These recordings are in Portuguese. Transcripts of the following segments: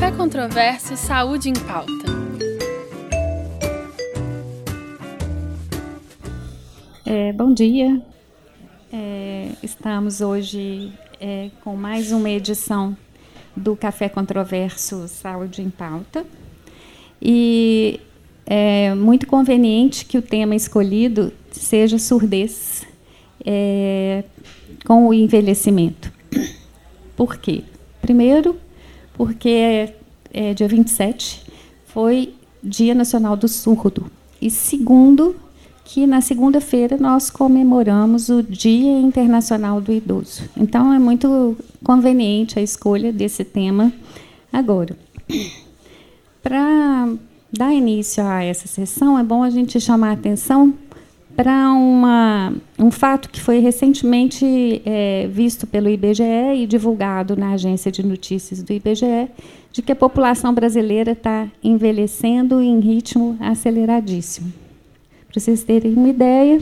Café Controverso Saúde em Pauta. É, bom dia. É, estamos hoje é, com mais uma edição do Café Controverso Saúde em Pauta. E é muito conveniente que o tema escolhido seja surdez é, com o envelhecimento. Por quê? Primeiro, porque é, dia 27 foi Dia Nacional do Surdo. E segundo, que na segunda-feira nós comemoramos o Dia Internacional do Idoso. Então é muito conveniente a escolha desse tema agora. Para dar início a essa sessão, é bom a gente chamar a atenção para um fato que foi recentemente é, visto pelo IBGE e divulgado na agência de notícias do IBGE, de que a população brasileira está envelhecendo em ritmo aceleradíssimo. Para vocês terem uma ideia,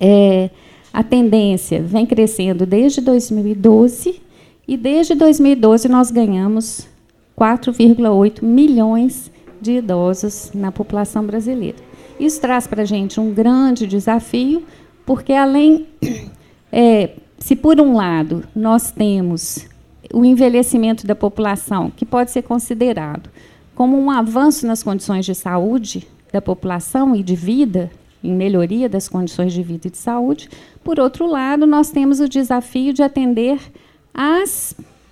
é, a tendência vem crescendo desde 2012 e desde 2012 nós ganhamos 4,8 milhões de idosos na população brasileira. Isso traz para a gente um grande desafio, porque além, é, se por um lado nós temos o envelhecimento da população, que pode ser considerado como um avanço nas condições de saúde da população e de vida, em melhoria das condições de vida e de saúde, por outro lado, nós temos o desafio de atender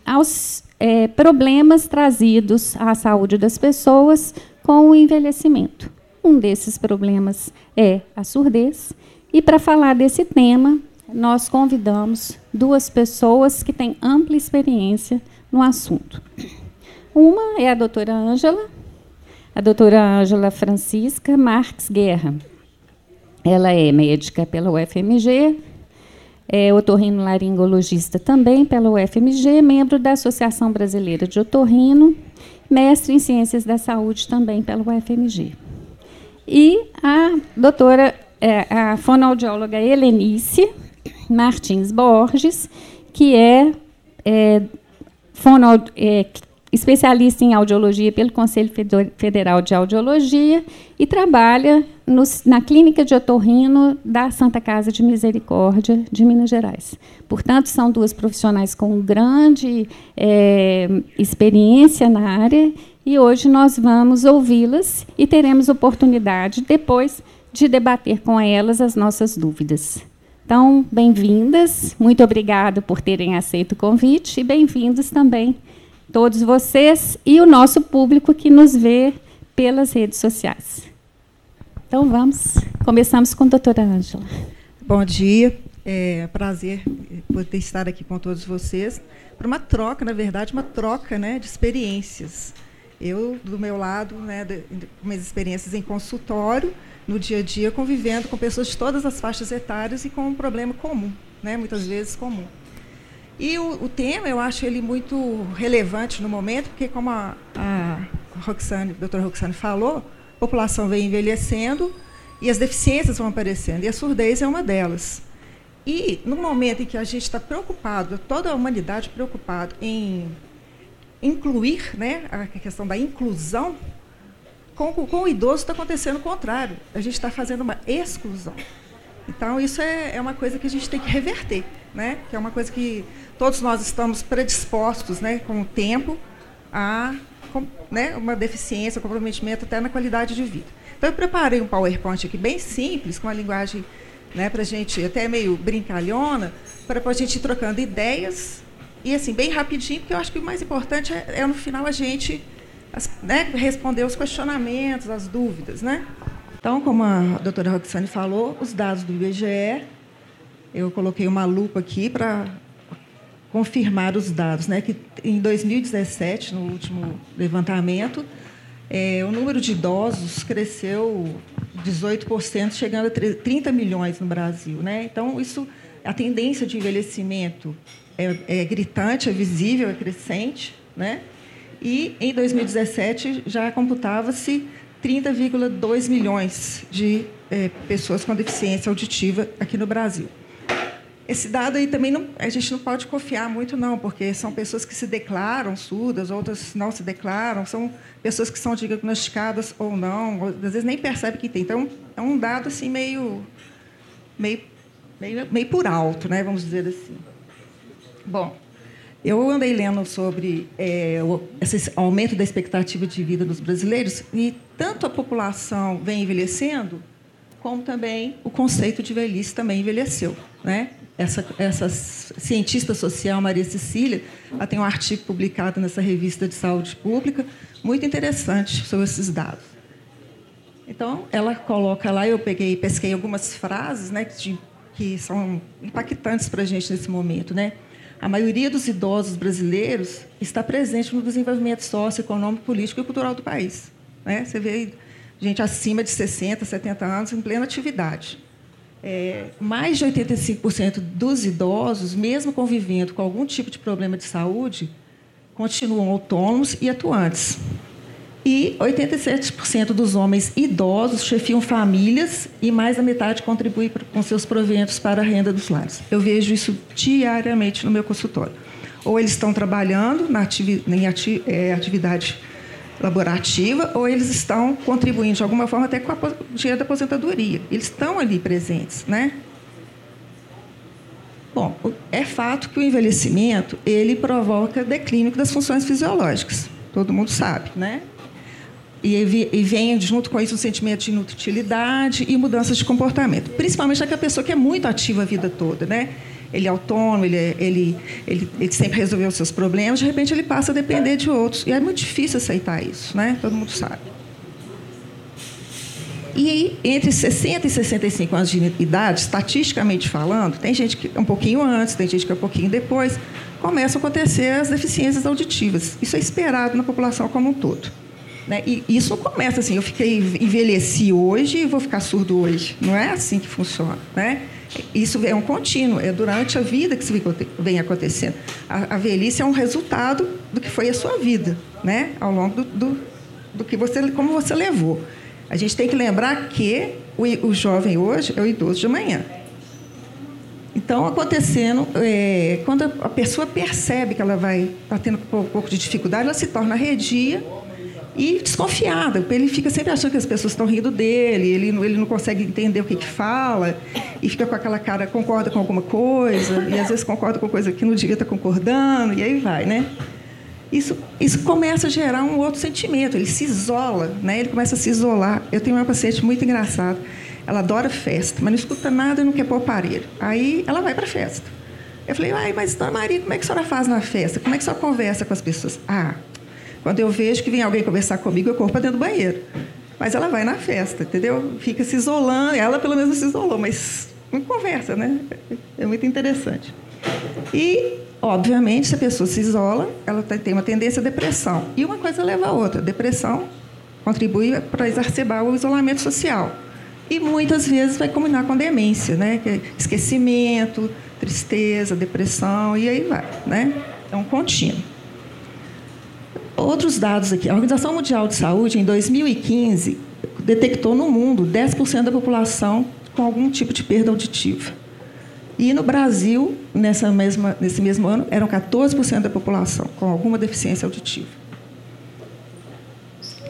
aos é, problemas trazidos à saúde das pessoas com o envelhecimento. Um desses problemas é a surdez. E para falar desse tema, nós convidamos duas pessoas que têm ampla experiência no assunto. Uma é a doutora Ângela, a doutora Ângela Francisca Marques Guerra. Ela é médica pela UFMG, é otorrinolaringologista também pela UFMG, membro da Associação Brasileira de Otorrino, mestre em Ciências da Saúde também pela UFMG e a doutora, é, a fonoaudióloga Helenice Martins Borges, que é, é, fono, é especialista em audiologia pelo Conselho Federal de Audiologia e trabalha no, na Clínica de Otorrino da Santa Casa de Misericórdia de Minas Gerais. Portanto, são duas profissionais com grande é, experiência na área e hoje nós vamos ouvi-las e teremos oportunidade depois de debater com elas as nossas dúvidas. Então, bem-vindas, muito obrigada por terem aceito o convite e bem-vindos também todos vocês e o nosso público que nos vê pelas redes sociais. Então, vamos. Começamos com a doutora Ângela. Bom dia. É prazer poder estar aqui com todos vocês para uma troca, na verdade, uma troca né, de experiências. Eu, do meu lado, né, com minhas experiências em consultório, no dia a dia, convivendo com pessoas de todas as faixas etárias e com um problema comum, né, muitas vezes comum. E o, o tema, eu acho ele muito relevante no momento, porque, como a, a Roxane, a doutora Roxane falou, a população vem envelhecendo e as deficiências vão aparecendo, e a surdez é uma delas. E, no momento em que a gente está preocupado, toda a humanidade preocupada em incluir, né, a questão da inclusão, com, com o idoso está acontecendo o contrário. A gente está fazendo uma exclusão. Então, isso é, é uma coisa que a gente tem que reverter, né? que é uma coisa que todos nós estamos predispostos, né, com o tempo, a com, né, uma deficiência, um comprometimento até na qualidade de vida. Então, eu preparei um PowerPoint aqui bem simples, com uma linguagem né, para a gente, até meio brincalhona, para a gente ir trocando ideias e assim, bem rapidinho, porque eu acho que o mais importante é, é no final a gente né, responder os questionamentos, as dúvidas. Né? Então, como a doutora Roxane falou, os dados do IBGE, eu coloquei uma lupa aqui para confirmar os dados, né, que em 2017, no último levantamento, é, o número de idosos cresceu 18%, chegando a 30 milhões no Brasil. Né? Então, isso, a tendência de envelhecimento é, é gritante, é visível, é crescente, né? E em 2017 já computava-se 30,2 milhões de é, pessoas com deficiência auditiva aqui no Brasil. esse dado aí também não, a gente não pode confiar muito, não, porque são pessoas que se declaram surdas, outras não se declaram, são pessoas que são diagnosticadas ou não, às vezes nem percebe que tem. Então, é um dado assim meio, meio, meio, meio por alto, né, vamos dizer assim. Bom, eu andei lendo sobre é, esse aumento da expectativa de vida dos brasileiros e tanto a população vem envelhecendo, como também o conceito de velhice também envelheceu, né? essa, essa cientista social, Maria Cecília, ela tem um artigo publicado nessa revista de saúde pública, muito interessante sobre esses dados. Então, ela coloca lá, eu peguei, pesquei algumas frases né, que, que são impactantes para a gente nesse momento. Né? A maioria dos idosos brasileiros está presente no desenvolvimento socioeconômico, político e cultural do país. Né? Você vê gente acima de 60, 70 anos em plena atividade é, mais de 85% dos idosos, mesmo convivendo com algum tipo de problema de saúde, continuam autônomos e atuantes. E 87% dos homens idosos chefiam famílias e mais da metade contribui com seus proventos para a renda dos lares. Eu vejo isso diariamente no meu consultório. Ou eles estão trabalhando na em é, atividade laborativa ou eles estão contribuindo de alguma forma até com o dinheiro da aposentadoria. Eles estão ali presentes, né? Bom, é fato que o envelhecimento ele provoca declínio das funções fisiológicas. Todo mundo sabe, né? E, vem junto com isso um sentimento de inutilidade e mudanças de comportamento. Principalmente aquela pessoa que é muito ativa a vida toda, né? ele é autônomo, ele, é, ele, ele, ele sempre resolveu os seus problemas, de repente ele passa a depender de outros. E é muito difícil aceitar isso, né? todo mundo sabe. E entre 60 e 65 anos de idade, estatisticamente falando, tem gente que é um pouquinho antes, tem gente que é um pouquinho depois, começam a acontecer as deficiências auditivas. Isso é esperado na população como um todo. Né? E isso começa assim, eu fiquei envelheci hoje e vou ficar surdo hoje. Não é assim que funciona. Né? Isso é um contínuo, é durante a vida que isso vem acontecendo. A, a, velhice é um resultado do que foi a sua vida, né? Ao longo do, do, do que você, como você levou. A gente tem que lembrar que o, o jovem hoje é o idoso de amanhã. Então, acontecendo, é, quando a pessoa percebe que ela vai estar tá tendo um pouco de dificuldade, ela se torna redia e desconfiada. Ele fica sempre achando que as pessoas estão rindo dele, ele, ele não consegue entender o que, que fala, e fica com aquela cara, concorda com alguma coisa, e às vezes concorda com coisa que não devia estar concordando, e aí vai, né? Isso, isso começa a gerar um outro sentimento, ele se isola, né? ele começa a se isolar. Eu tenho uma paciente muito engraçada, ela adora festa, mas não escuta nada e não quer pôr aparelho. Aí ela vai para a festa. Eu falei, ai, mas dona Maria, como é que a senhora faz na festa? Como é que a senhora conversa com as pessoas? Ah, quando eu vejo que vem alguém conversar comigo, eu corro para dentro do banheiro. Mas ela vai na festa, entendeu? Fica se isolando. Ela, pelo menos, se isolou, mas não conversa, né? É muito interessante. E, obviamente, se a pessoa se isola, ela tem uma tendência à depressão. E uma coisa leva a outra. depressão contribui para exacerbar o isolamento social. E muitas vezes vai combinar com demência, né? É esquecimento, tristeza, depressão, e aí vai, né? É um contínuo. Outros dados aqui. A Organização Mundial de Saúde, em 2015, detectou no mundo 10% da população com algum tipo de perda auditiva. E no Brasil, nessa mesma, nesse mesmo ano, eram 14% da população com alguma deficiência auditiva.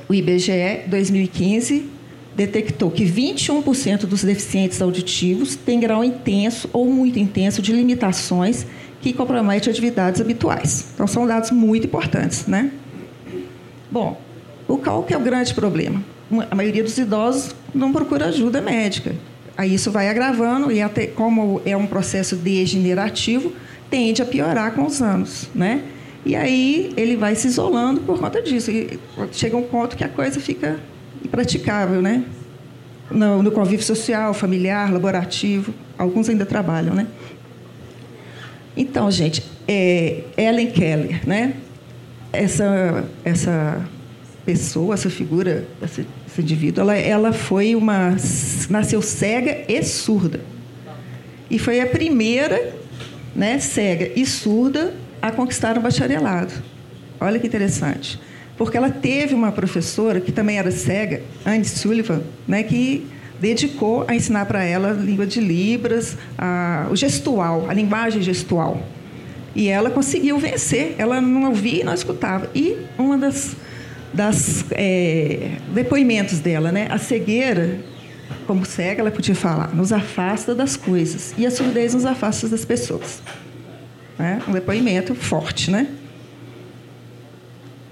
O IBGE, 2015, detectou que 21% dos deficientes auditivos têm grau intenso ou muito intenso de limitações que comprometem atividades habituais. Então, são dados muito importantes, né? Bom, o qual que é o grande problema? A maioria dos idosos não procura ajuda médica. Aí isso vai agravando e até como é um processo degenerativo, tende a piorar com os anos, né? E aí ele vai se isolando por conta disso. E chega um ponto que a coisa fica impraticável, né? No, no convívio social, familiar, laborativo, alguns ainda trabalham, né? Então, gente, é Ellen Keller, né? Essa, essa pessoa, essa figura, esse, esse indivíduo, ela, ela foi uma. nasceu cega e surda. E foi a primeira né, cega e surda a conquistar o bacharelado. Olha que interessante. Porque ela teve uma professora que também era cega, Anne Sullivan, né, que dedicou a ensinar para ela a língua de Libras, a, o gestual, a linguagem gestual. E ela conseguiu vencer. Ela não ouvia e não escutava. E uma das, das é, depoimentos dela, né? A cegueira, como cega, ela podia falar, nos afasta das coisas. E a surdez nos afasta das pessoas. Né? Um depoimento forte, né?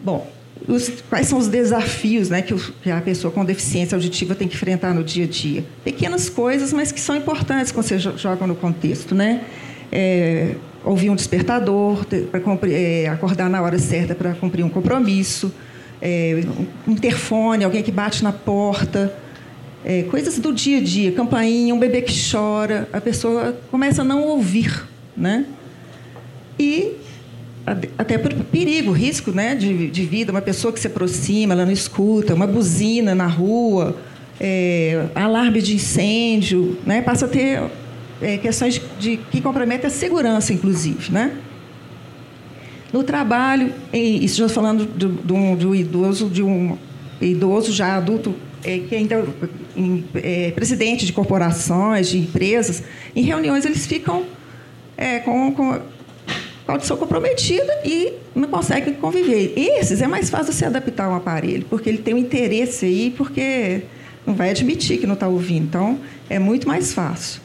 Bom, os, quais são os desafios né, que, o, que, a pessoa com deficiência auditiva tem que enfrentar no dia a dia? Pequenas coisas, mas que são importantes quando você joga no contexto. Né? É, ouvir um despertador, para é, acordar na hora certa para cumprir um compromisso, é, um interfone, alguém que bate na porta, é, coisas do dia a dia, campainha, um bebê que chora, a pessoa começa a não ouvir. Né? E até por perigo, risco né, de, de vida, uma pessoa que se aproxima, ela não escuta, uma buzina na rua, é, alarme de incêndio, né, passa a ter é, questões de, que comprometem a segurança, inclusive. Né? No trabalho, isso já falando do, do, do idoso, de um idoso já adulto, é, que ainda é presidente de corporações, de empresas, em reuniões eles ficam é, com, com audição comprometida e não consegue conviver. Esses é mais fácil se adaptar ao aparelho, porque ele tem um interesse aí, porque não vai admitir que não está ouvindo. Então, é muito mais fácil.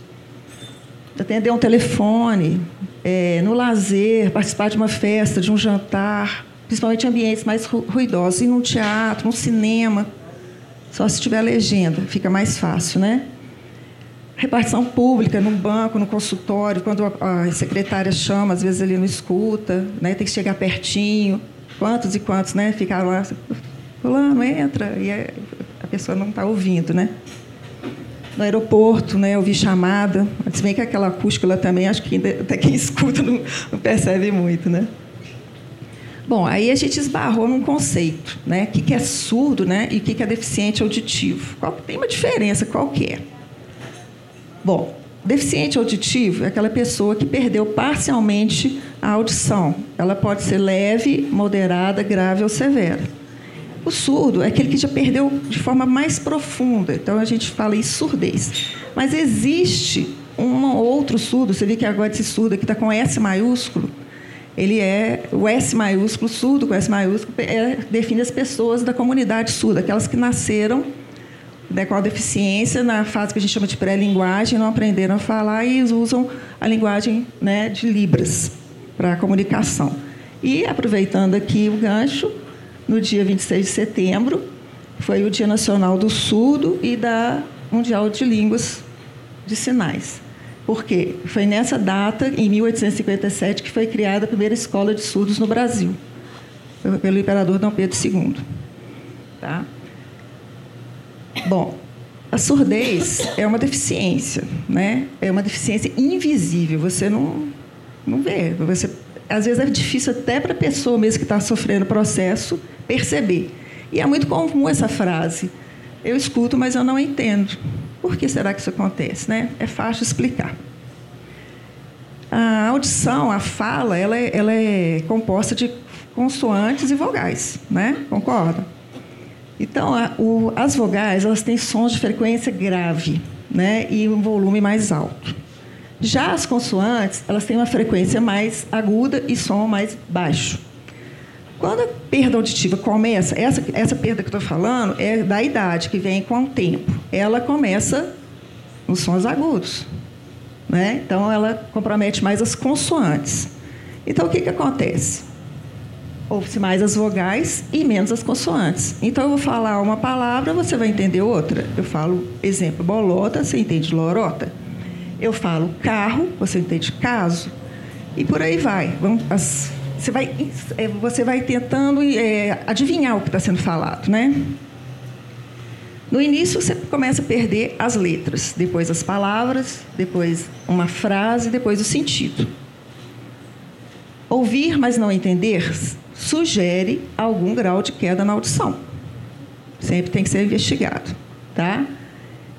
Atender um telefone, é, no lazer, participar de uma festa, de um jantar, principalmente em ambientes mais ruidosos, ir num teatro, num cinema, só se tiver legenda, fica mais fácil, né? repartição pública, no banco, no consultório, quando a, secretária chama, às vezes ele não escuta, né? tem que chegar pertinho. Quantos e quantos né? ficaram lá, fulano, entra, e a pessoa não está ouvindo. Né? No aeroporto, né, ouvir chamada, se bem que aquela acústica lá também, acho que até quem escuta não, não percebe muito. Né? Bom, aí a gente esbarrou num conceito, né? O que é surdo né? e o que é deficiente auditivo. Qual, tem uma diferença, qual que é? Bom, deficiente auditivo é aquela pessoa que perdeu parcialmente a audição. Ela pode ser leve, moderada, grave ou severa. O surdo é aquele que já perdeu de forma mais profunda. Então a gente fala em surdez. Mas existe um outro surdo, você vê que agora esse surdo aqui está com S maiúsculo. Ele é o S maiúsculo, surdo com S maiúsculo, é, define as pessoas da comunidade surda, aquelas que nasceram né, com a deficiência na fase que a gente chama de pré-linguagem, não aprenderam a falar e usam a linguagem né, de Libras para a comunicação. E, aproveitando aqui o gancho, no dia 26 de setembro, foi o Dia Nacional do Surdo e da Mundial de Línguas de Sinais. Por quê? Foi nessa data, em 1857, que foi criada a primeira escola de surdos no Brasil, pelo imperador Dom Pedro II. Tá? Bom, a surdez é uma deficiência, né? É uma deficiência invisível. Você não, não vê. Você, às vezes é difícil até para a pessoa mesmo que está sofrendo o processo perceber. E é muito comum essa frase. Eu escuto, mas eu não entendo. Por que será que isso acontece? Né? É fácil explicar. A audição, a fala, ela é, ela é composta de consoantes e vogais, né? Concorda? Então, a, o, as vogais elas têm sons de frequência grave né, e um volume mais alto. Já as consoantes elas têm uma frequência mais aguda e som mais baixo. Quando a perda auditiva começa, essa, essa perda que eu estou falando é da idade, que vem com o tempo. Ela começa nos sons agudos. Né? Então, ela compromete mais as consoantes. Então, o que, que acontece? ouve-se mais as vogais e menos as consoantes. Então, eu vou falar uma palavra, você vai entender outra. Eu falo, exemplo, bolota, você entende lorota. Eu falo carro, você entende caso. E por aí vai. As, você, vai é, você vai tentando é, adivinhar o que está sendo falado, né? No início, você começa a perder as letras, depois as palavras, depois uma frase, depois o sentido. Ouvir, mas não entender, sugere algum grau de queda na audição. Sempre tem que ser investigado, tá?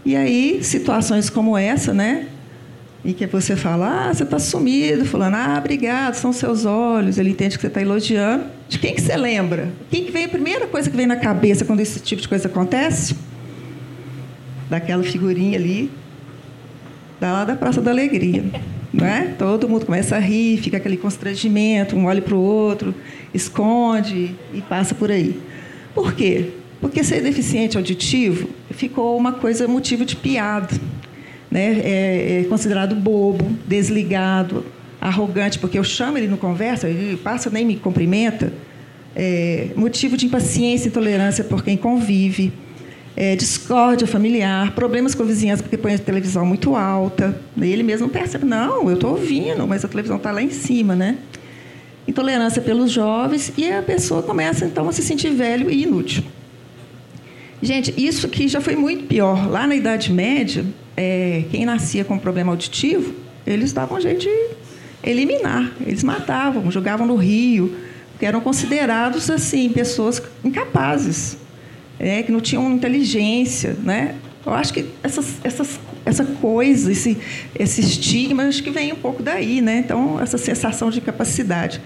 E aí, situações como essa, né? E que você fala, ah, você está sumido, falando, ah, obrigado, são seus olhos. Ele entende que você está elogiando. De quem que você lembra? Quem que vem a primeira coisa que vem na cabeça quando esse tipo de coisa acontece? daquela figurinha ali, da lá da Praça da Alegria. Não é? Todo mundo começa a rir, fica aquele constrangimento, um olha para o outro, esconde e passa por aí. Por quê? Porque ser deficiente auditivo ficou uma coisa motivo de piada. Né? É, é considerado bobo, desligado, arrogante, porque eu chamo ele no conversa, ele passa nem me cumprimenta. É, motivo de impaciência e intolerância por quem convive. É, discórdia familiar, problemas com a vizinhança porque põe a televisão muito alta. Ele mesmo percebe, não, eu estou ouvindo, mas a televisão está lá em cima, né? Intolerância pelos jovens e a pessoa começa então a se sentir velho e inútil. Gente, isso aqui já foi muito pior. Lá na Idade Média, é, quem nascia com problema auditivo, eles davam jeito de eliminar. Eles matavam, jogavam no rio, porque eram considerados assim pessoas incapazes, é, que não tinham inteligência, né? Eu acho que essas, essas, essa coisa, esse, esse estigma, acho que vem um pouco daí, né? Então, essa sensação de capacidade.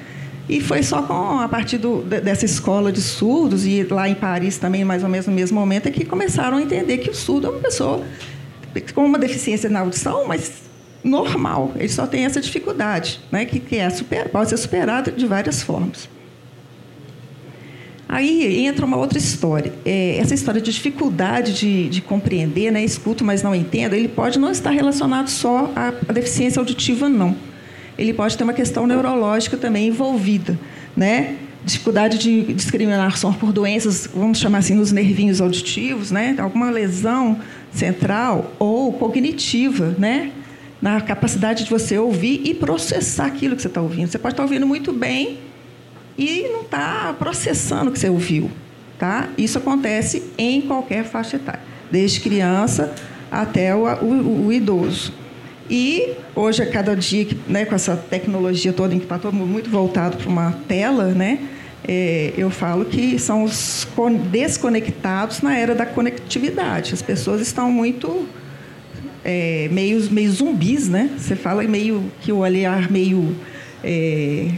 E foi só com a partir do, dessa escola de surdos e lá em Paris também mais ou menos no mesmo momento é que começaram a entender que o surdo é uma pessoa com uma deficiência na audição, mas normal. Ele só tem essa dificuldade, né, que, que é super, pode ser superada de várias formas. Aí entra uma outra história. É, essa história de dificuldade de, de, compreender, né, escuto, mas não entendo, ele pode não estar relacionado só à, à deficiência auditiva, não ele pode ter uma questão neurológica também envolvida, né? Dificuldade de discriminação por doenças, vamos chamar assim, nos nervinhos auditivos, né? Alguma lesão central ou cognitiva, né? Na capacidade de você ouvir e processar aquilo que você está ouvindo. Você pode estar ouvindo muito bem e não está processando o que você ouviu, tá? Isso acontece em qualquer faixa etária, desde criança até o, o, o idoso. E hoje, a cada dia, né, com essa tecnologia toda, em que está todo mundo muito voltado para uma tela, né, é, eu falo que são os desconectados na era da conectividade. As pessoas estão muito é, meio, meio zumbis, né? Você fala meio que o olhar meio é,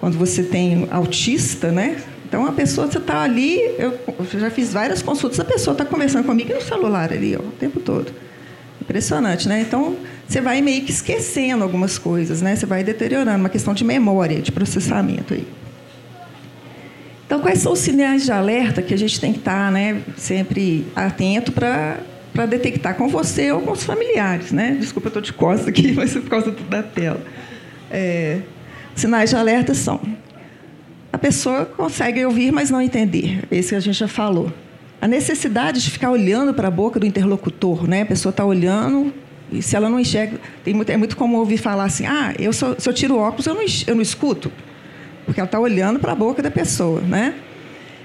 quando você tem autista, né? Então a pessoa você está ali, eu já fiz várias consultas, a pessoa está conversando comigo no celular ali, ó, o tempo todo. Impressionante, né? Então, você vai meio que esquecendo algumas coisas, né? Você vai deteriorando, uma questão de memória, de processamento aí. Então, quais são os sinais de alerta que a gente tem que estar né, sempre atento para para detectar com você ou com os familiares, né? Desculpa, eu estou de costas aqui, mas é por causa da tela. É, sinais de alerta são: a pessoa consegue ouvir, mas não entender. Esse que a gente já falou a necessidade de ficar olhando para a boca do interlocutor, né? A pessoa está olhando e se ela não enxerga, tem muito, é muito comum ouvir falar assim: ah, eu se eu tiro o óculos eu não, eu não escuto, porque ela está olhando para a boca da pessoa, né?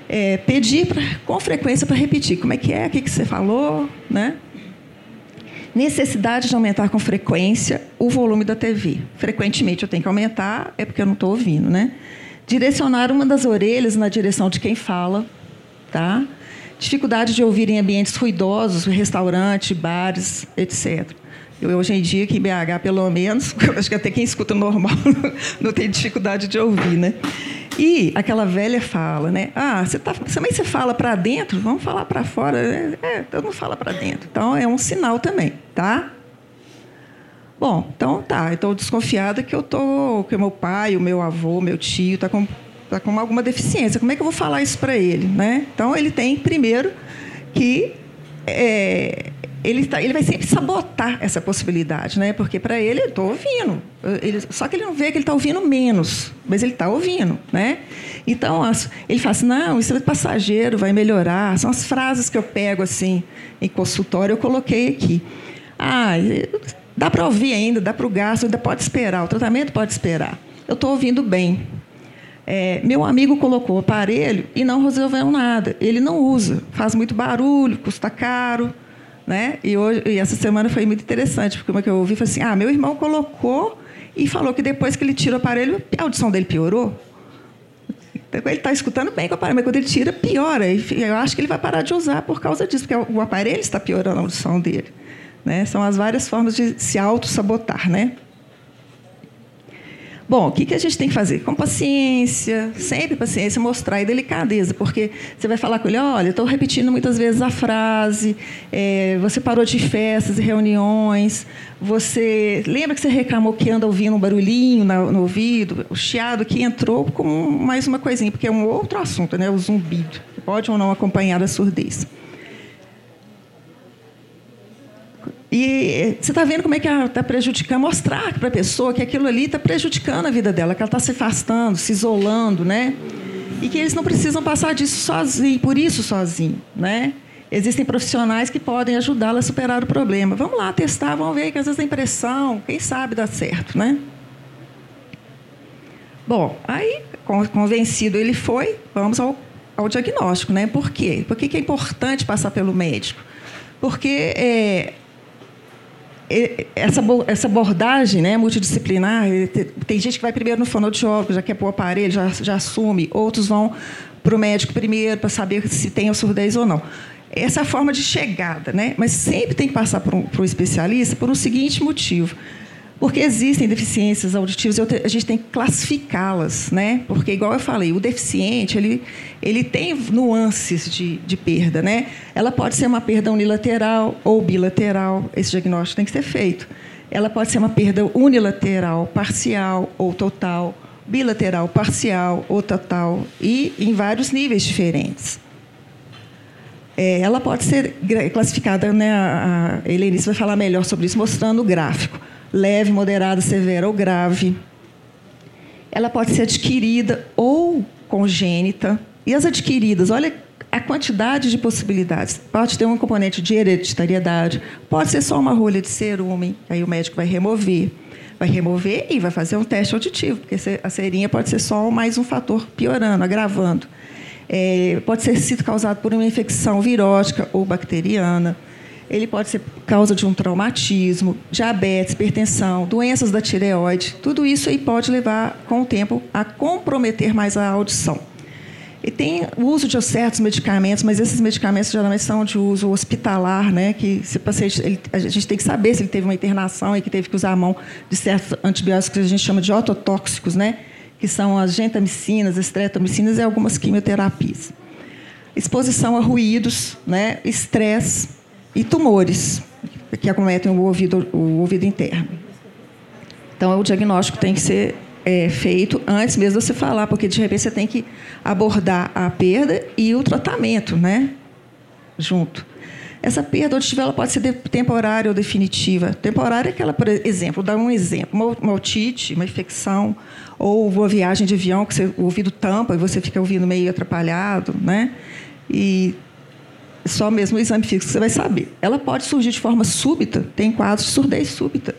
É, pedir pra, com frequência para repetir, como é que é, o que, que você falou, né? Necessidade de aumentar com frequência o volume da TV. Frequentemente eu tenho que aumentar, é porque eu não estou ouvindo, né? Direcionar uma das orelhas na direção de quem fala, tá? dificuldade de ouvir em ambientes ruidosos, restaurante, bares, etc. Eu, hoje em dia, aqui em BH, pelo menos, acho que até quem escuta normal não tem dificuldade de ouvir, né? E aquela velha fala, né? Ah, você tá, também você fala para dentro, vamos falar para fora. É, é, todo mundo fala para dentro. Então é um sinal também, tá? Bom, então tá. Estou desconfiada que eu tô, que o meu pai, o meu avô, meu tio tá com está com alguma deficiência. Como é que eu vou falar isso para ele? Né? Então, ele tem, primeiro, que é, ele, ele vai sempre sabotar essa possibilidade, né? porque para ele, eu estou ouvindo. Ele, só que ele não vê que ele está ouvindo menos, mas ele está ouvindo. Né? Então, as, ele fala assim, não, isso é passageiro, vai melhorar. São as frases que eu pego assim em consultório, eu coloquei aqui. Ah, dá para ouvir ainda, dá para o gasto, ainda pode esperar, o tratamento pode esperar. Eu estou ouvindo bem. É, meu amigo colocou o aparelho e não resolveu nada. Ele não usa, faz muito barulho, custa caro. Né? E, hoje, e essa semana foi muito interessante, porque uma que eu ouvi foi assim: ah, meu irmão colocou e falou que depois que ele tira o aparelho, a audição dele piorou. Então, ele está escutando bem com o aparelho, mas quando ele tira, piora. E eu acho que ele vai parar de usar por causa disso, porque o aparelho está piorando a audição dele. Né? São as várias formas de se auto-sabotar. Né? Bom, o que, que a gente tem que fazer? Com paciência, sempre paciência, mostrar e delicadeza, porque você vai falar com ele, olha, estou repetindo muitas vezes a frase, é, você parou de festas e reuniões, você lembra que você reclamou que anda ouvindo um barulhinho no, no ouvido, o chiado que entrou com mais uma coisinha, porque é um outro assunto, né? o zumbido, pode ou não acompanhar a surdez. E você está vendo como é que está prejudicando, mostrar para a pessoa que aquilo ali está prejudicando a vida dela, que ela está se afastando, se isolando, né? E que eles não precisam passar disso sozinho, por isso sozinho, né? Existem profissionais que podem ajudá-la a superar o problema. Vamos lá testar, vamos ver que às vezes a impressão, quem sabe dá certo, né? Bom, aí convencido ele foi, vamos ao, ao diagnóstico, né? Por quê? Por que, é importante passar pelo médico? Porque é, essa, essa abordagem né, multidisciplinar, tem gente que vai primeiro no fonoaudiólogo, já quer pôr o aparelho, já, já assume, outros vão para o médico primeiro para saber se tem a surdez ou não. Essa é a forma de chegada, né? mas sempre tem que passar para um, um especialista por um seguinte motivo. Porque existem deficiências auditivas, a gente tem que classificá-las, né? Porque, igual eu falei, o deficiente ele, ele tem nuances de, de perda, né? Ela pode ser uma perda unilateral ou bilateral, esse diagnóstico tem que ser feito. Ela pode ser uma perda unilateral, parcial ou total, bilateral, parcial ou total, e em vários níveis diferentes. É, ela pode ser classificada, né, a Helenice vai falar melhor sobre isso, mostrando o gráfico leve, moderada, severa ou grave. Ela pode ser adquirida ou congênita. E as adquiridas, olha a quantidade de possibilidades. Pode ter um componente de hereditariedade, pode ser só uma rolha de cerume, aí o médico vai remover. Vai remover e vai fazer um teste auditivo, porque a cerinha pode ser só mais um fator piorando, agravando. É, pode ser sido causado por uma infecção virótica ou bacteriana ele pode ser causa de um traumatismo, diabetes, hipertensão, doenças da tireoide. Tudo isso aí pode levar, com o tempo, a comprometer mais a audição. E tem o uso de certos medicamentos, mas esses medicamentos geralmente são de uso hospitalar, né? Que se o paciente, ele, a gente tem que saber se ele teve uma internação e que teve que usar a mão de certos antibióticos que a gente chama de ototóxicos, né? Que são as gentamicinas, estretomicinas e algumas quimioterapias. Exposição a ruídos, né? Estresse, e tumores que acometem o ouvido, o ouvido interno. Então, o diagnóstico tem que ser é, feito antes mesmo de você falar, porque de repente você tem que abordar a perda e o tratamento, né? Junto. Essa perda auditiva ela pode ser temporária ou definitiva. Temporária é aquela, por exemplo, dar um exemplo, uma otite, uma infecção, ou uma viagem de avião que você, o ouvido tampa e você fica ouvindo meio atrapalhado, né? E só mesmo o exame físico você vai saber. Ela pode surgir de forma súbita, tem quadros de surdez súbita,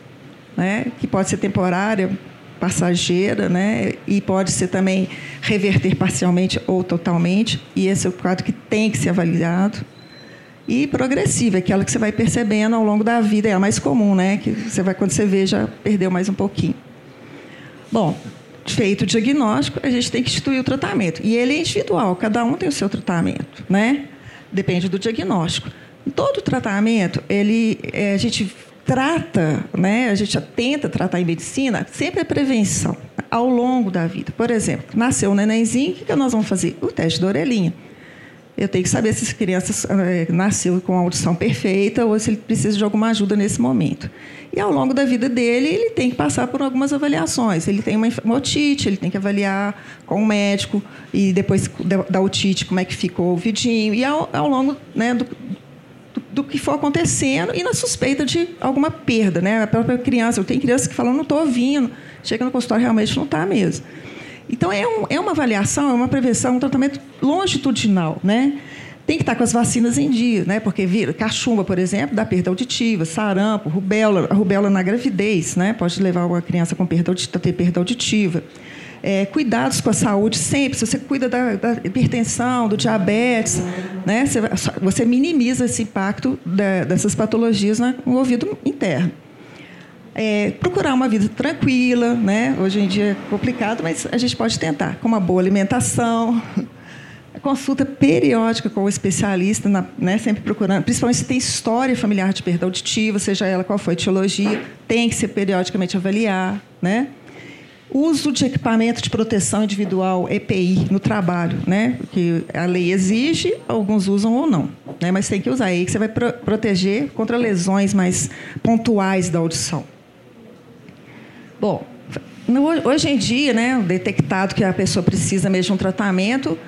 né? que pode ser temporária, passageira, né? e pode ser também reverter parcialmente ou totalmente, e esse é o quadro que tem que ser avaliado. E progressiva, aquela que você vai percebendo ao longo da vida, é a mais comum, né? que você vai, quando você vê, já perdeu mais um pouquinho. Bom, feito o diagnóstico, a gente tem que instituir o tratamento. E ele é individual, cada um tem o seu tratamento, né? Depende do diagnóstico. Todo tratamento, ele, é, a gente trata, né, a gente tenta tratar em medicina, sempre é prevenção, ao longo da vida. Por exemplo, nasceu um nenenzinho, o que, que nós vamos fazer? O teste da orelhinha. Eu tenho que saber se essa criança é, nasceu com a audição perfeita ou se ele precisa de alguma ajuda nesse momento. E ao longo da vida dele, ele tem que passar por algumas avaliações. Ele tem uma, otite, ele tem que avaliar com o médico, e depois da, otite, como é que ficou o ouvidinho. E ao, ao longo né, do, do, do, que for acontecendo, e na suspeita de alguma perda. Né? A própria criança, eu tenho crianças que falam, não estou ouvindo, chega no consultório, realmente não está mesmo. Então, é, um, é uma avaliação, é uma prevenção, um tratamento longitudinal. Né? Tem que estar com as vacinas em dia, né? Porque vira cachumba, por exemplo, dá perda auditiva, sarampo, rubéola, rubéola na gravidez, né? Pode levar uma criança com perda auditiva, ter perda auditiva. É, cuidados com a saúde sempre. Se você cuida da, da hipertensão, do diabetes, né? Você, você minimiza esse impacto da, dessas patologias no ouvido interno. É, procurar uma vida tranquila, né? Hoje em dia é complicado, mas a gente pode tentar com uma boa alimentação, consulta periódica com o especialista, na, né, sempre procurando, principalmente se tem história familiar de perda auditiva, seja ela qual for a etiologia, tem que ser periodicamente avaliar, né? Uso de equipamento de proteção individual, EPI, no trabalho, né? Que a lei exige, alguns usam ou não, né? Mas tem que usar aí que você vai pro proteger contra lesões mais pontuais da audição. Bom, hoje em dia, né, detectado que a pessoa precisa mesmo de um tratamento,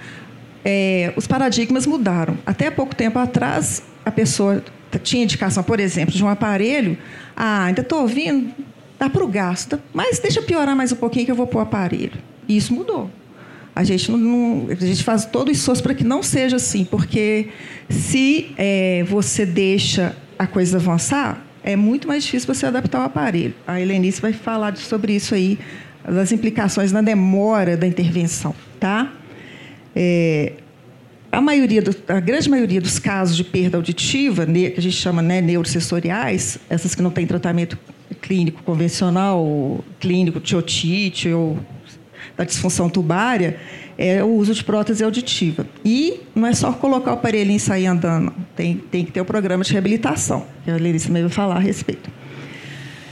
é, os paradigmas mudaram. Até pouco tempo atrás, a pessoa tinha indicação, por exemplo, de um aparelho. Ah, ainda estou ouvindo, dá para o gasto, mas deixa piorar mais um pouquinho que eu vou pôr o aparelho. E isso mudou. A gente, não, a gente faz todo o esforço para que não seja assim, porque se é, você deixa a coisa avançar, é muito mais difícil você adaptar o aparelho. A Helenice vai falar sobre isso aí, das implicações na demora da intervenção. Tá? É, a maioria, do, a grande maioria dos casos de perda auditiva, que a gente chama né, neurosensoriais, essas que não têm tratamento clínico convencional, clínico de otite ou da disfunção tubária, é o uso de prótese auditiva. E não é só colocar o aparelhinho e sair andando, tem, tem que ter o um programa de reabilitação, que a Lerice também vai falar a respeito.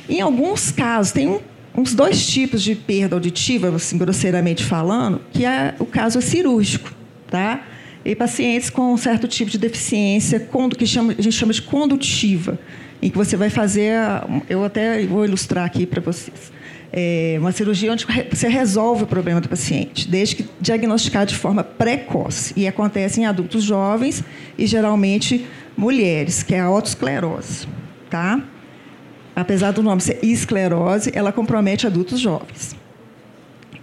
Em alguns casos, tem um, uns dois tipos de perda auditiva, assim, grosseiramente falando, que é o caso cirúrgico, tá? E pacientes com um certo tipo de deficiência, que a gente chama de condutiva, em que você vai fazer, eu até vou ilustrar aqui para vocês, é uma cirurgia onde você resolve o problema do paciente, desde que diagnosticado de forma precoce. E acontece em adultos jovens e geralmente mulheres, que é a otosclerose. Tá? Apesar do nome ser esclerose, ela compromete adultos jovens.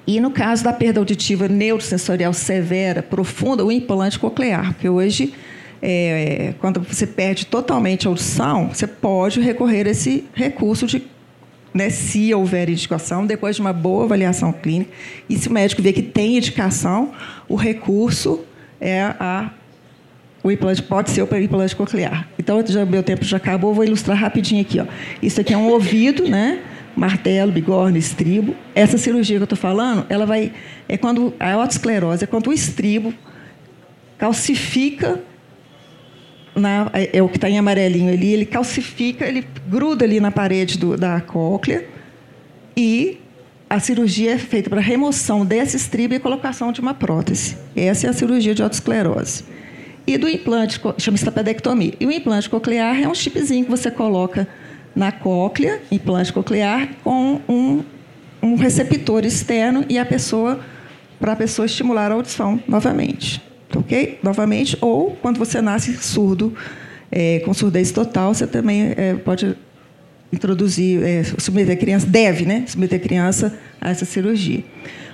E no caso da perda auditiva neurosensorial severa, profunda, o implante coclear, porque hoje, é, quando você perde totalmente a audição, você pode recorrer a esse recurso de né, se houver indicação, depois de uma boa avaliação clínica, e se o médico vê que tem indicação, o recurso é a o implante pode ser o implante coclear. Então, já meu tempo já acabou, vou ilustrar rapidinho aqui. Ó. Isso aqui é um ouvido, né? martelo, bigorna, estribo. Essa cirurgia que eu estou falando, ela vai é quando a otosclerose é quando o estribo calcifica na, é, é o que está em amarelinho ali, ele calcifica, ele gruda ali na parede do, da cóclea e a cirurgia é feita para remoção desse estribo e colocação de uma prótese. Essa é a cirurgia de otosclerose. E do implante, chama-se tapedectomia. E o implante coclear é um chipzinho que você coloca na cóclea, implante coclear, com um, um receptor externo e a pessoa para a pessoa estimular a audição novamente, ok? Novamente, ou quando você nasce surdo, é, com surdez total, você também é, pode introduzir, é, submeter a criança, deve, né, submeter a criança a essa cirurgia.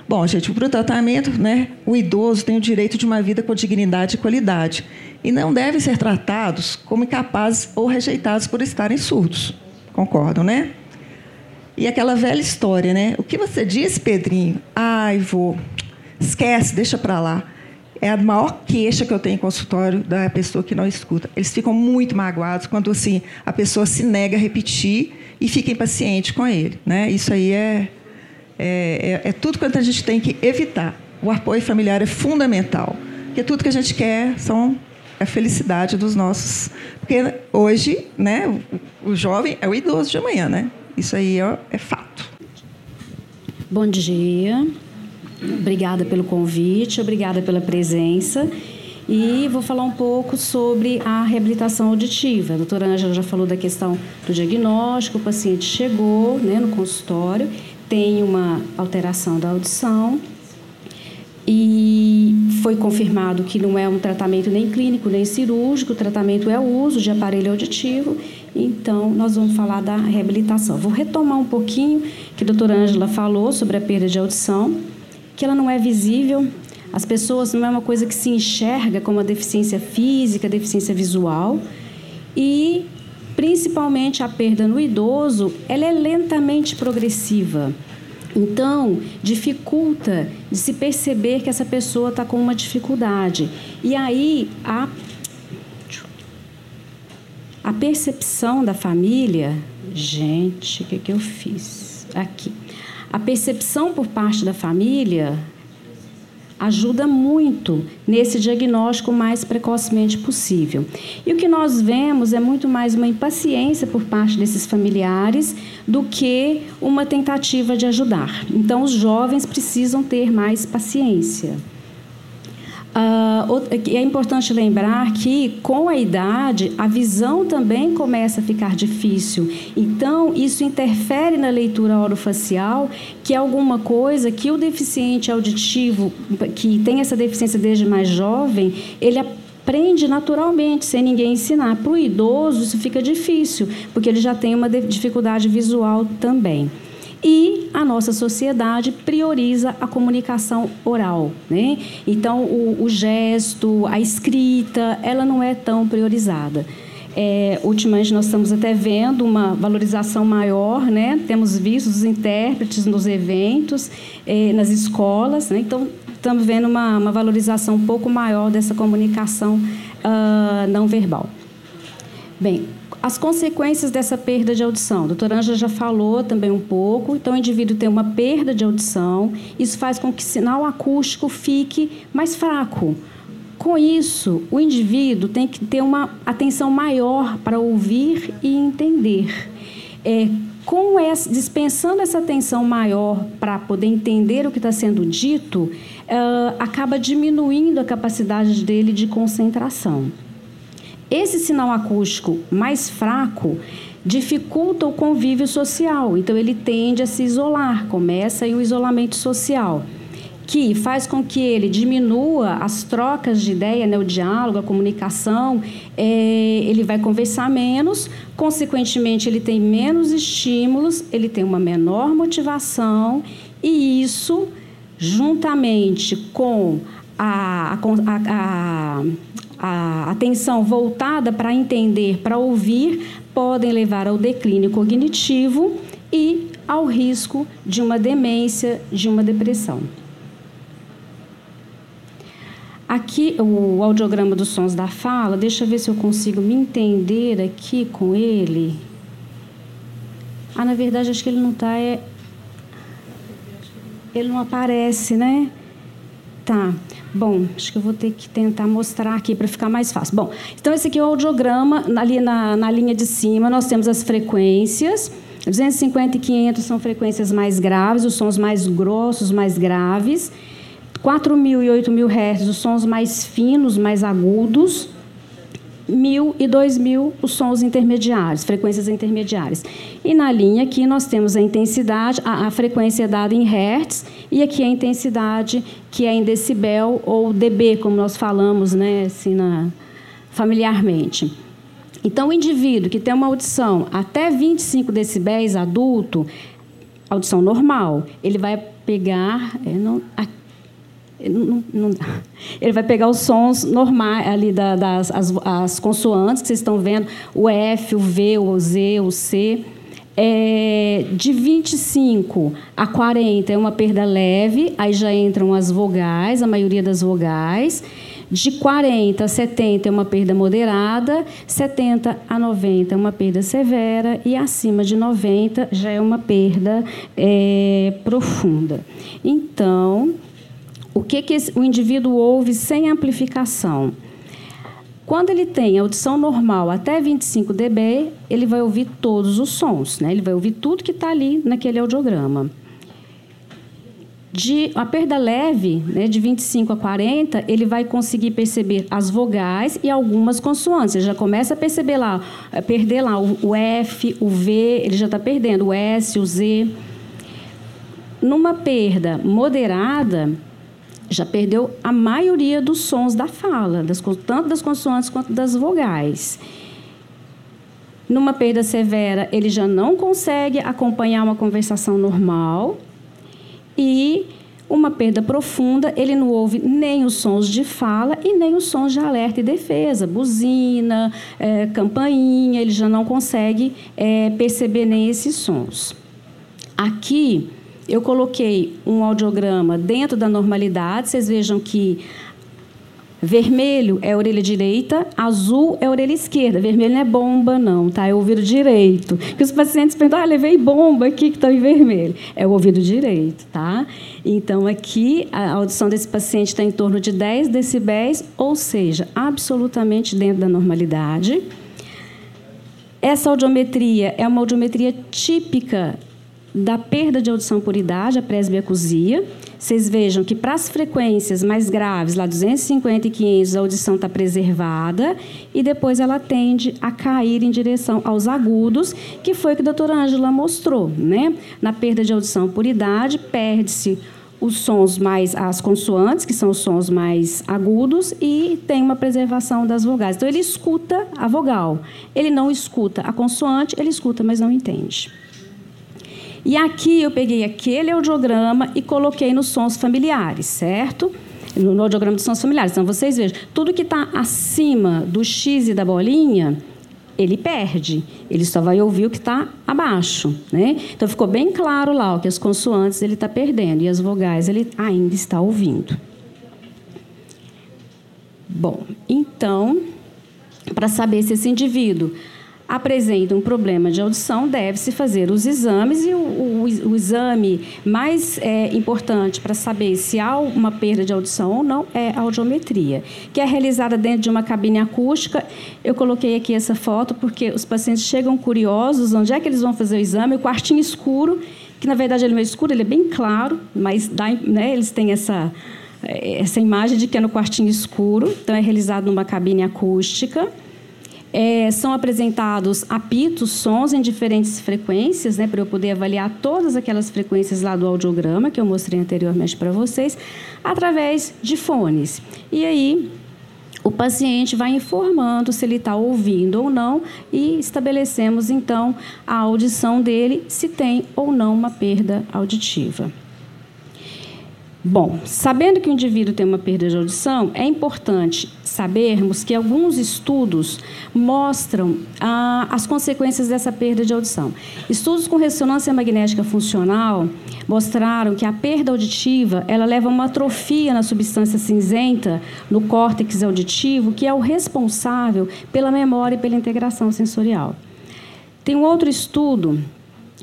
Bom, gente, para o tratamento, né, o idoso tem o direito de uma vida com dignidade e qualidade e não devem ser tratados como incapazes ou rejeitados por estarem surdos. Concordam, né? E aquela velha história, né? O que você disse, Pedrinho? Ai, vou. Esquece, deixa para lá. É a maior queixa que eu tenho em consultório da pessoa que não escuta. Eles ficam muito magoados quando assim a pessoa se nega a repetir e fica impaciente com ele, né? Isso aí é é, é, é tudo quanto a gente tem que evitar. O apoio familiar é fundamental, porque tudo que a gente quer são a felicidade dos nossos. Porque hoje, né, o, jovem é o idoso de amanhã, né? Isso aí é, é fato. Bom dia. Obrigada pelo convite, obrigada pela presença. E vou falar um pouco sobre a reabilitação auditiva. A doutora Ângela já falou da questão do diagnóstico, o paciente chegou né, no consultório, tem uma alteração da audição, e foi confirmado que não é um tratamento nem clínico nem cirúrgico, o tratamento é o uso de aparelho auditivo. Então, nós vamos falar da reabilitação. Vou retomar um pouquinho que a doutora Ângela falou sobre a perda de audição, que ela não é visível. As pessoas não é uma coisa que se enxerga como a deficiência física, deficiência visual. E, principalmente, a perda no idoso, ela é lentamente progressiva. Então, dificulta de se perceber que essa pessoa está com uma dificuldade. E aí, a, a percepção da família. Gente, o que, que eu fiz? Aqui. A percepção por parte da família ajuda muito nesse diagnóstico mais precocemente possível. E o que nós vemos é muito mais uma impaciência por parte desses familiares do que uma tentativa de ajudar. Então, os jovens precisam ter mais paciência. Uh, é importante lembrar que, com a idade, a visão também começa a ficar difícil. Então, isso interfere na leitura orofacial, que é alguma coisa que o deficiente auditivo, que tem essa deficiência desde mais jovem, ele aprende naturalmente, sem ninguém ensinar. Para o idoso, isso fica difícil, porque ele já tem uma dificuldade visual também. E a nossa sociedade prioriza a comunicação oral. Né? Então, o, o gesto, a escrita, ela não é tão priorizada. É, ultimamente nós estamos até vendo uma valorização maior, né? Temos visto os intérpretes nos eventos, é, nas escolas, né? Então estamos vendo uma, uma, valorização um pouco maior dessa comunicação uh, não verbal. Bem, as consequências dessa perda de audição. A doutora Ângela já falou também um pouco. Então, o indivíduo tem uma perda de audição. Isso faz com que o sinal acústico fique mais fraco. Com isso, o indivíduo tem que ter uma atenção maior para ouvir e entender. É, com essa, dispensando essa atenção maior para poder entender o que está sendo dito, uh, acaba diminuindo a capacidade dele de concentração. Esse sinal acústico mais fraco dificulta o convívio social, então ele tende a se isolar, começa aí o isolamento social, que faz com que ele diminua as trocas de ideia, né, o diálogo, a comunicação, é, ele vai conversar menos, consequentemente ele tem menos estímulos, ele tem uma menor motivação e isso, juntamente com a, a, a, a atenção voltada para entender, para ouvir, podem levar ao declínio cognitivo e ao risco de uma demência, de uma depressão. Aqui, o audiograma dos sons da fala, deixa eu ver se eu consigo me entender aqui com ele. Ah, na verdade, acho que ele não está. É... Ele não aparece, né? Tá. Bom, acho que eu vou ter que tentar mostrar aqui para ficar mais fácil. Bom, então esse aqui é o audiograma. Ali na, na linha de cima nós temos as frequências. 250 e 500 são frequências mais graves, os sons mais grossos, mais graves. 4.000 e 8.000 Hz, os sons mais finos, mais agudos mil e dois mil os sons intermediários, frequências intermediárias. E na linha aqui nós temos a intensidade, a, a frequência é dada em hertz, e aqui a intensidade que é em decibel ou dB, como nós falamos, né, assim, na, familiarmente. Então, o indivíduo que tem uma audição até 25 decibéis adulto, audição normal, ele vai pegar, é, não, não, não, ele vai pegar os sons normais ali da, das as, as, consoantes que vocês estão vendo, o F, o V, o Z, o C. É, de 25 a 40 é uma perda leve, aí já entram as vogais, a maioria das vogais. De 40 a 70 é uma perda moderada, 70 a 90 é uma perda severa e acima de 90 já é uma perda é, profunda. Então, o que, que o indivíduo ouve sem amplificação? Quando ele tem audição normal até 25 dB, ele vai ouvir todos os sons, né? ele vai ouvir tudo que está ali naquele audiograma. De a perda leve, né, de 25 a 40, ele vai conseguir perceber as vogais e algumas consoantes. Ele já começa a perceber lá, a perder lá o, o F, o V, ele já está perdendo o S, o Z. Numa perda moderada, já perdeu a maioria dos sons da fala, das, tanto das consoantes quanto das vogais. Numa perda severa, ele já não consegue acompanhar uma conversação normal. E uma perda profunda, ele não ouve nem os sons de fala e nem os sons de alerta e defesa, buzina, é, campainha, ele já não consegue é, perceber nem esses sons. Aqui, eu coloquei um audiograma dentro da normalidade. Vocês vejam que Vermelho é a orelha direita, azul é a orelha esquerda. Vermelho não é bomba, não, tá? É o ouvido direito. Que os pacientes perguntam, ah, levei bomba aqui que está em vermelho. É o ouvido direito, tá? Então, aqui, a audição desse paciente está em torno de 10 decibéis, ou seja, absolutamente dentro da normalidade. Essa audiometria é uma audiometria típica da perda de audição por idade, a presbiacusia. Vocês vejam que para as frequências mais graves, lá 250 e 500, a audição está preservada e depois ela tende a cair em direção aos agudos, que foi o que a doutora Ângela mostrou. Né? Na perda de audição por idade, perde-se os sons mais, as consoantes, que são os sons mais agudos, e tem uma preservação das vogais. Então, ele escuta a vogal. Ele não escuta a consoante, ele escuta, mas não entende. E aqui eu peguei aquele audiograma e coloquei nos sons familiares, certo? No audiograma dos sons familiares. Então, vocês vejam, tudo que está acima do X e da bolinha, ele perde. Ele só vai ouvir o que está abaixo. Né? Então, ficou bem claro lá ó, que as consoantes ele está perdendo e as vogais ele ainda está ouvindo. Bom, então, para saber se esse indivíduo apresenta um problema de audição, deve-se fazer os exames e o, o, o exame mais é, importante para saber se há uma perda de audição ou não é a audiometria, que é realizada dentro de uma cabine acústica. Eu coloquei aqui essa foto porque os pacientes chegam curiosos, onde é que eles vão fazer o exame? O quartinho escuro, que na verdade ele não é escuro, ele é bem claro, mas dá, né, eles têm essa essa imagem de que é no quartinho escuro, então é realizado numa cabine acústica. É, são apresentados apitos, sons em diferentes frequências, né, para eu poder avaliar todas aquelas frequências lá do audiograma que eu mostrei anteriormente para vocês, através de fones. E aí o paciente vai informando se ele está ouvindo ou não e estabelecemos então a audição dele, se tem ou não uma perda auditiva. Bom, sabendo que o indivíduo tem uma perda de audição, é importante sabermos que alguns estudos mostram ah, as consequências dessa perda de audição. Estudos com ressonância magnética funcional mostraram que a perda auditiva ela leva a uma atrofia na substância cinzenta no córtex auditivo, que é o responsável pela memória e pela integração sensorial. Tem um outro estudo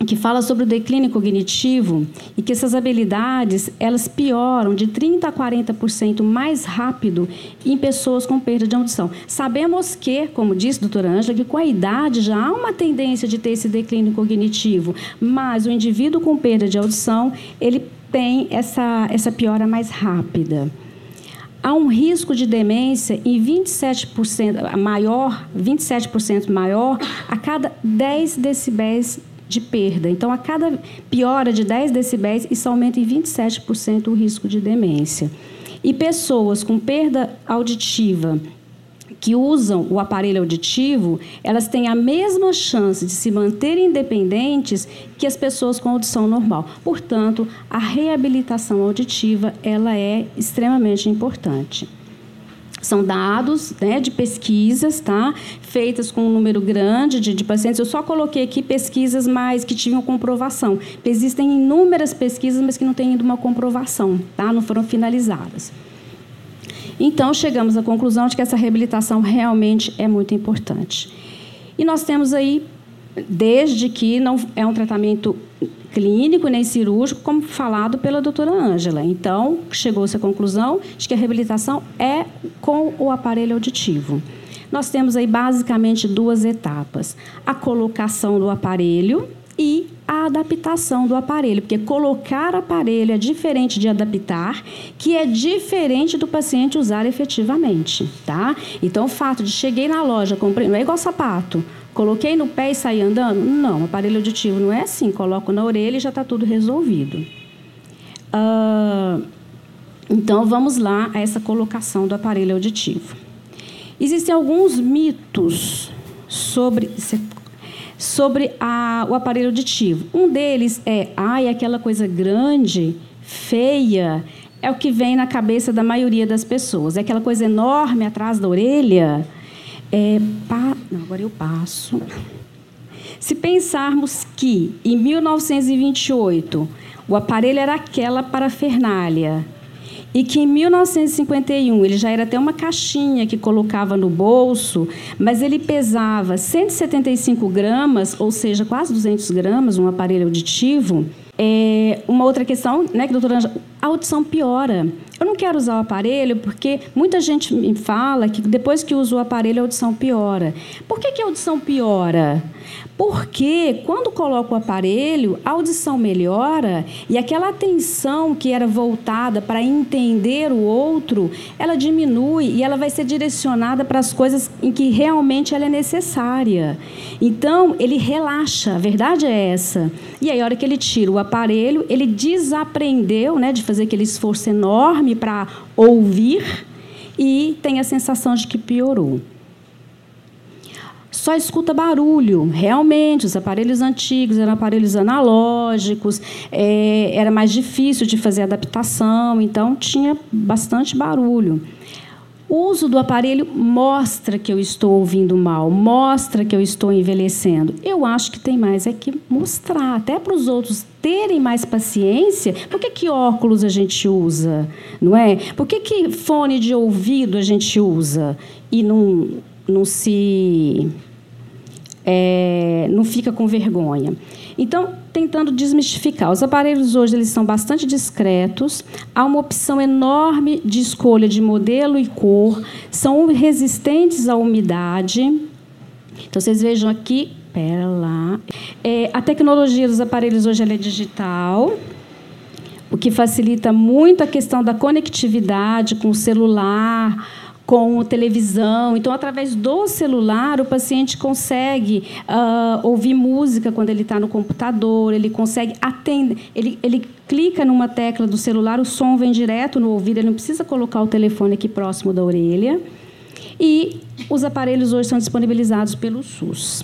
que fala sobre o declínio cognitivo e que essas habilidades elas pioram de 30 a 40% mais rápido em pessoas com perda de audição. Sabemos que, como disse a doutora Ângela, que com a idade já há uma tendência de ter esse declínio cognitivo, mas o indivíduo com perda de audição, ele tem essa, essa piora mais rápida há um risco de demência em 27% maior, 27% maior a cada 10 decibéis de perda. Então, a cada piora de 10 decibéis, isso aumenta em 27% o risco de demência. E pessoas com perda auditiva que usam o aparelho auditivo, elas têm a mesma chance de se manterem independentes que as pessoas com audição normal. Portanto, a reabilitação auditiva ela é extremamente importante. São dados né, de pesquisas, tá? Feitas com um número grande de, de, pacientes. Eu só coloquei aqui pesquisas mais que tinham comprovação. Existem inúmeras pesquisas, mas que não têm ainda uma comprovação, tá? Não foram finalizadas. Então, chegamos à conclusão de que essa reabilitação realmente é muito importante. E nós temos aí, desde que não é um tratamento clínico nem cirúrgico, como falado pela doutora Ângela. Então, chegou-se à conclusão de que a reabilitação é com o aparelho auditivo. Nós temos aí basicamente duas etapas: a colocação do aparelho e a adaptação do aparelho, porque colocar aparelho é diferente de adaptar, que é diferente do paciente usar efetivamente, tá? Então, o fato de cheguei na loja, comprei, não é igual sapato. Coloquei no pé e saí andando? Não, aparelho auditivo não é assim. Coloco na orelha e já está tudo resolvido. Uh, então, vamos lá a essa colocação do aparelho auditivo. Existem alguns mitos sobre, sobre a, o aparelho auditivo. Um deles é, ai, aquela coisa grande, feia, é o que vem na cabeça da maioria das pessoas. É aquela coisa enorme atrás da orelha. É, pa... Não, agora eu passo. Se pensarmos que em 1928 o aparelho era aquela parafernália e que em 1951 ele já era até uma caixinha que colocava no bolso, mas ele pesava 175 gramas, ou seja, quase 200 gramas, um aparelho auditivo. É, uma outra questão, né, que doutora Anja, a audição piora. Eu não quero usar o aparelho porque muita gente me fala que depois que usa o aparelho a audição piora. Por que, que a audição piora? Porque quando coloca o aparelho, a audição melhora e aquela atenção que era voltada para entender o outro, ela diminui e ela vai ser direcionada para as coisas em que realmente ela é necessária. Então, ele relaxa, a verdade é essa. E aí, a hora que ele tira o aparelho, ele desaprendeu né, de fazer aquele esforço enorme para ouvir e tem a sensação de que piorou só escuta barulho. Realmente, os aparelhos antigos eram aparelhos analógicos, é, era mais difícil de fazer adaptação, então tinha bastante barulho. O uso do aparelho mostra que eu estou ouvindo mal, mostra que eu estou envelhecendo. Eu acho que tem mais é que mostrar, até para os outros terem mais paciência. Por que, que óculos a gente usa, não é? Por que, que fone de ouvido a gente usa e não, não se é, não fica com vergonha. Então, tentando desmistificar. Os aparelhos hoje eles são bastante discretos, há uma opção enorme de escolha de modelo e cor, são resistentes à umidade. Então, vocês vejam aqui, pera lá. É, a tecnologia dos aparelhos hoje é digital, o que facilita muito a questão da conectividade com o celular, com televisão. Então, através do celular, o paciente consegue uh, ouvir música quando ele está no computador, ele consegue atender, ele, ele clica numa tecla do celular, o som vem direto no ouvido, ele não precisa colocar o telefone aqui próximo da orelha. E os aparelhos hoje são disponibilizados pelo SUS.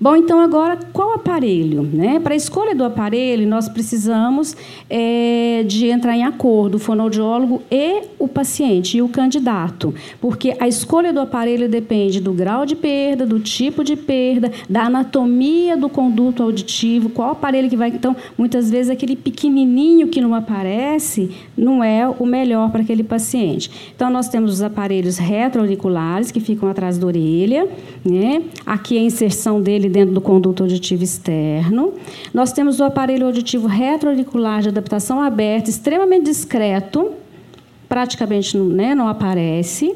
Bom, então agora qual aparelho? Né? Para a escolha do aparelho, nós precisamos é, de entrar em acordo o fonoaudiólogo e o paciente e o candidato, porque a escolha do aparelho depende do grau de perda, do tipo de perda, da anatomia do conduto auditivo, qual aparelho que vai. Então, muitas vezes aquele pequenininho que não aparece não é o melhor para aquele paciente. Então, nós temos os aparelhos retroauriculares que ficam atrás da orelha, né? Aqui a inserção dele dentro do conduto auditivo externo. Nós temos o aparelho auditivo retroauricular de adaptação aberta, extremamente discreto, praticamente né, não aparece.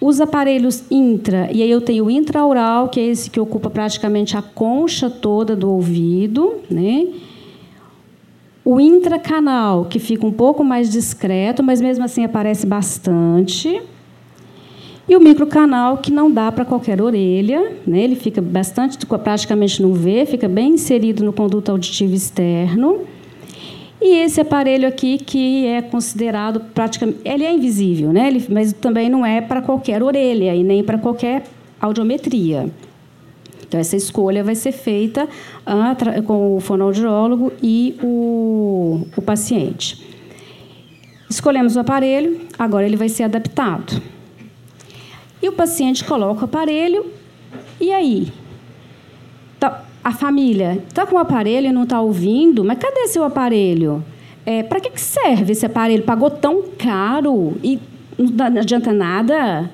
Os aparelhos intra, e aí eu tenho o intraoral, que é esse que ocupa praticamente a concha toda do ouvido, né? O intracanal, que fica um pouco mais discreto, mas mesmo assim aparece bastante. E o microcanal, que não dá para qualquer orelha, né? ele fica bastante, praticamente não vê, fica bem inserido no conduto auditivo externo. E esse aparelho aqui, que é considerado praticamente. Ele é invisível, né? Ele, mas também não é para qualquer orelha e nem para qualquer audiometria. Então, essa escolha vai ser feita ah, com o fonoaudiólogo e o, o paciente. Escolhemos o aparelho, agora ele vai ser adaptado. E o paciente coloca o aparelho, e aí? Tá, a família está com o aparelho e não está ouvindo, mas cadê seu aparelho? É, Para que, que serve esse aparelho? Pagou tão caro e não adianta nada?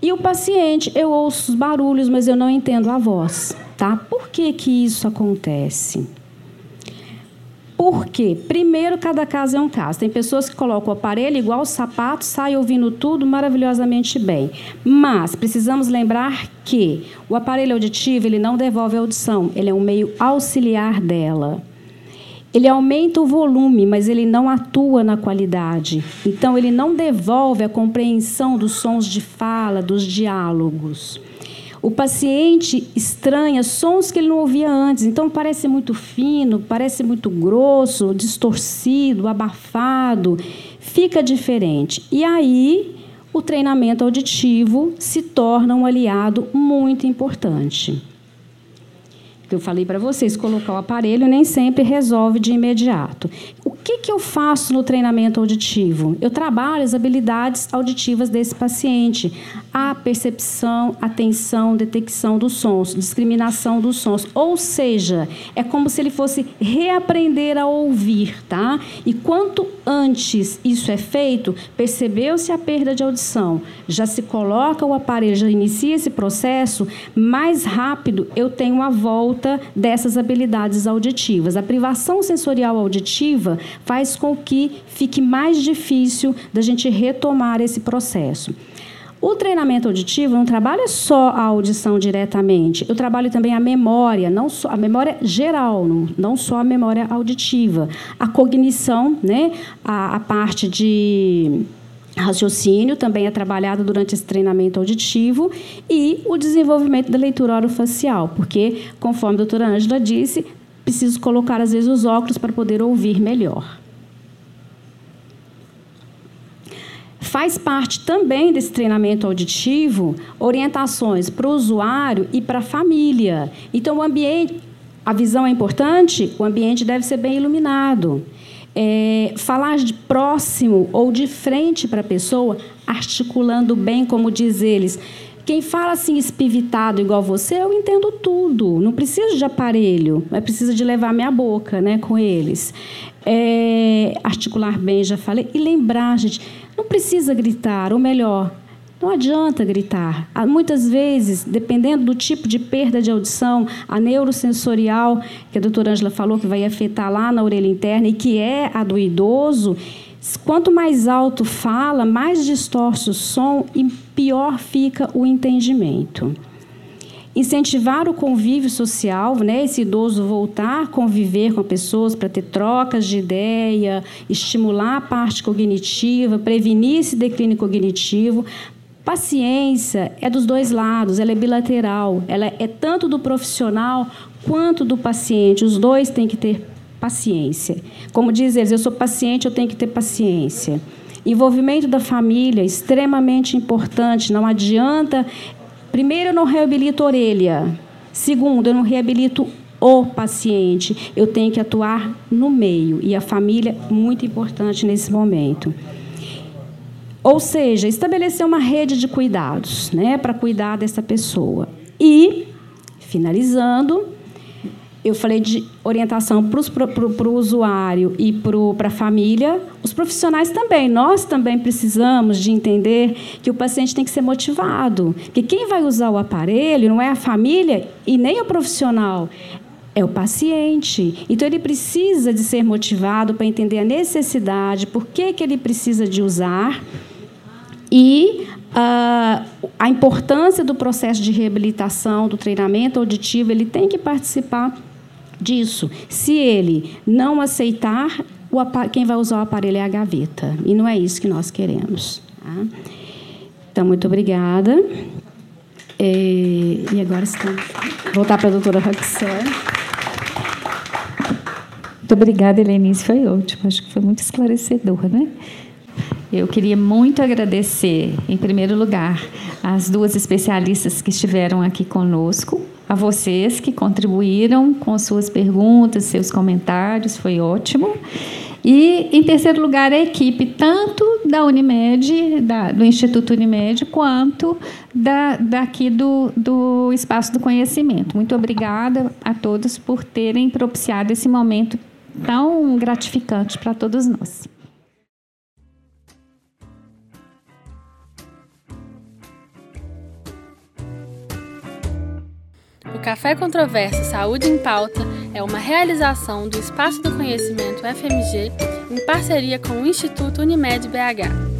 E o paciente, eu ouço os barulhos, mas eu não entendo a voz. Tá? Por que, que isso acontece? Por quê? Primeiro, cada caso é um caso. Tem pessoas que colocam o aparelho igual o sapato, sai ouvindo tudo maravilhosamente bem. Mas precisamos lembrar que o aparelho auditivo ele não devolve a audição, ele é um meio auxiliar dela. Ele aumenta o volume, mas ele não atua na qualidade. Então, ele não devolve a compreensão dos sons de fala, dos diálogos. O paciente estranha sons que ele não ouvia antes, então parece muito fino, parece muito grosso, distorcido, abafado, fica diferente. E aí o treinamento auditivo se torna um aliado muito importante. Eu falei para vocês, colocar o aparelho nem sempre resolve de imediato. Que, que eu faço no treinamento auditivo? Eu trabalho as habilidades auditivas desse paciente. A percepção, atenção, detecção dos sons, discriminação dos sons. Ou seja, é como se ele fosse reaprender a ouvir, tá? E quanto antes isso é feito, percebeu-se a perda de audição, já se coloca o aparelho, já inicia esse processo, mais rápido eu tenho a volta dessas habilidades auditivas. A privação sensorial auditiva faz com que fique mais difícil da gente retomar esse processo. O treinamento auditivo não trabalha só a audição diretamente, eu trabalho também a memória, não só a memória geral, não, só a memória auditiva, a cognição, né, a, a parte de raciocínio também é trabalhado durante esse treinamento auditivo e o desenvolvimento da leitura orofacial, porque, conforme a doutora Ângela disse, preciso colocar às vezes os óculos para poder ouvir melhor. Faz parte também desse treinamento auditivo orientações para o usuário e para a família. Então, o ambiente, a visão é importante, o ambiente deve ser bem iluminado. É, falar de próximo ou de frente para a pessoa, articulando bem, como diz eles. Quem fala assim espivitado igual você, eu entendo tudo. Não preciso de aparelho, mas preciso de levar minha boca, né, com eles. É, articular bem, já falei. E lembrar, gente, não precisa gritar, ou melhor, não adianta gritar. Muitas vezes, dependendo do tipo de perda de audição, a neurosensorial, que a doutora Ângela falou que vai afetar lá na orelha interna e que é a do idoso, quanto mais alto fala, mais distorce o som e pior fica o entendimento incentivar o convívio social, né? Esse idoso voltar a conviver com pessoas para ter trocas de ideia, estimular a parte cognitiva, prevenir esse declínio cognitivo. Paciência é dos dois lados, ela é bilateral, ela é tanto do profissional quanto do paciente. Os dois têm que ter paciência. Como diz eles, eu sou paciente, eu tenho que ter paciência. Envolvimento da família extremamente importante. Não adianta Primeiro, eu não reabilito a orelha. Segundo, eu não reabilito o paciente. Eu tenho que atuar no meio. E a família muito importante nesse momento. Ou seja, estabelecer uma rede de cuidados né, para cuidar dessa pessoa. E, finalizando, eu falei de orientação para o usuário e para a família, os profissionais também. Nós também precisamos de entender que o paciente tem que ser motivado, que quem vai usar o aparelho não é a família e nem o profissional, é o paciente. Então ele precisa de ser motivado para entender a necessidade, por que, que ele precisa de usar e uh, a importância do processo de reabilitação, do treinamento auditivo, ele tem que participar disso. Se ele não aceitar, quem vai usar o aparelho é a gaveta. E não é isso que nós queremos. Tá? Então, muito obrigada. É, e agora estamos. Voltar para a doutora Roxane. Muito obrigada, Helenice. Foi ótimo. Acho que foi muito esclarecedor, né? Eu queria muito agradecer, em primeiro lugar, as duas especialistas que estiveram aqui conosco, a vocês que contribuíram com suas perguntas, seus comentários, foi ótimo. E, em terceiro lugar, a equipe, tanto da Unimed, da, do Instituto Unimed, quanto da, daqui do, do Espaço do Conhecimento. Muito obrigada a todos por terem propiciado esse momento tão gratificante para todos nós. O Café Controverso Saúde em Pauta é uma realização do Espaço do Conhecimento FMG em parceria com o Instituto Unimed BH.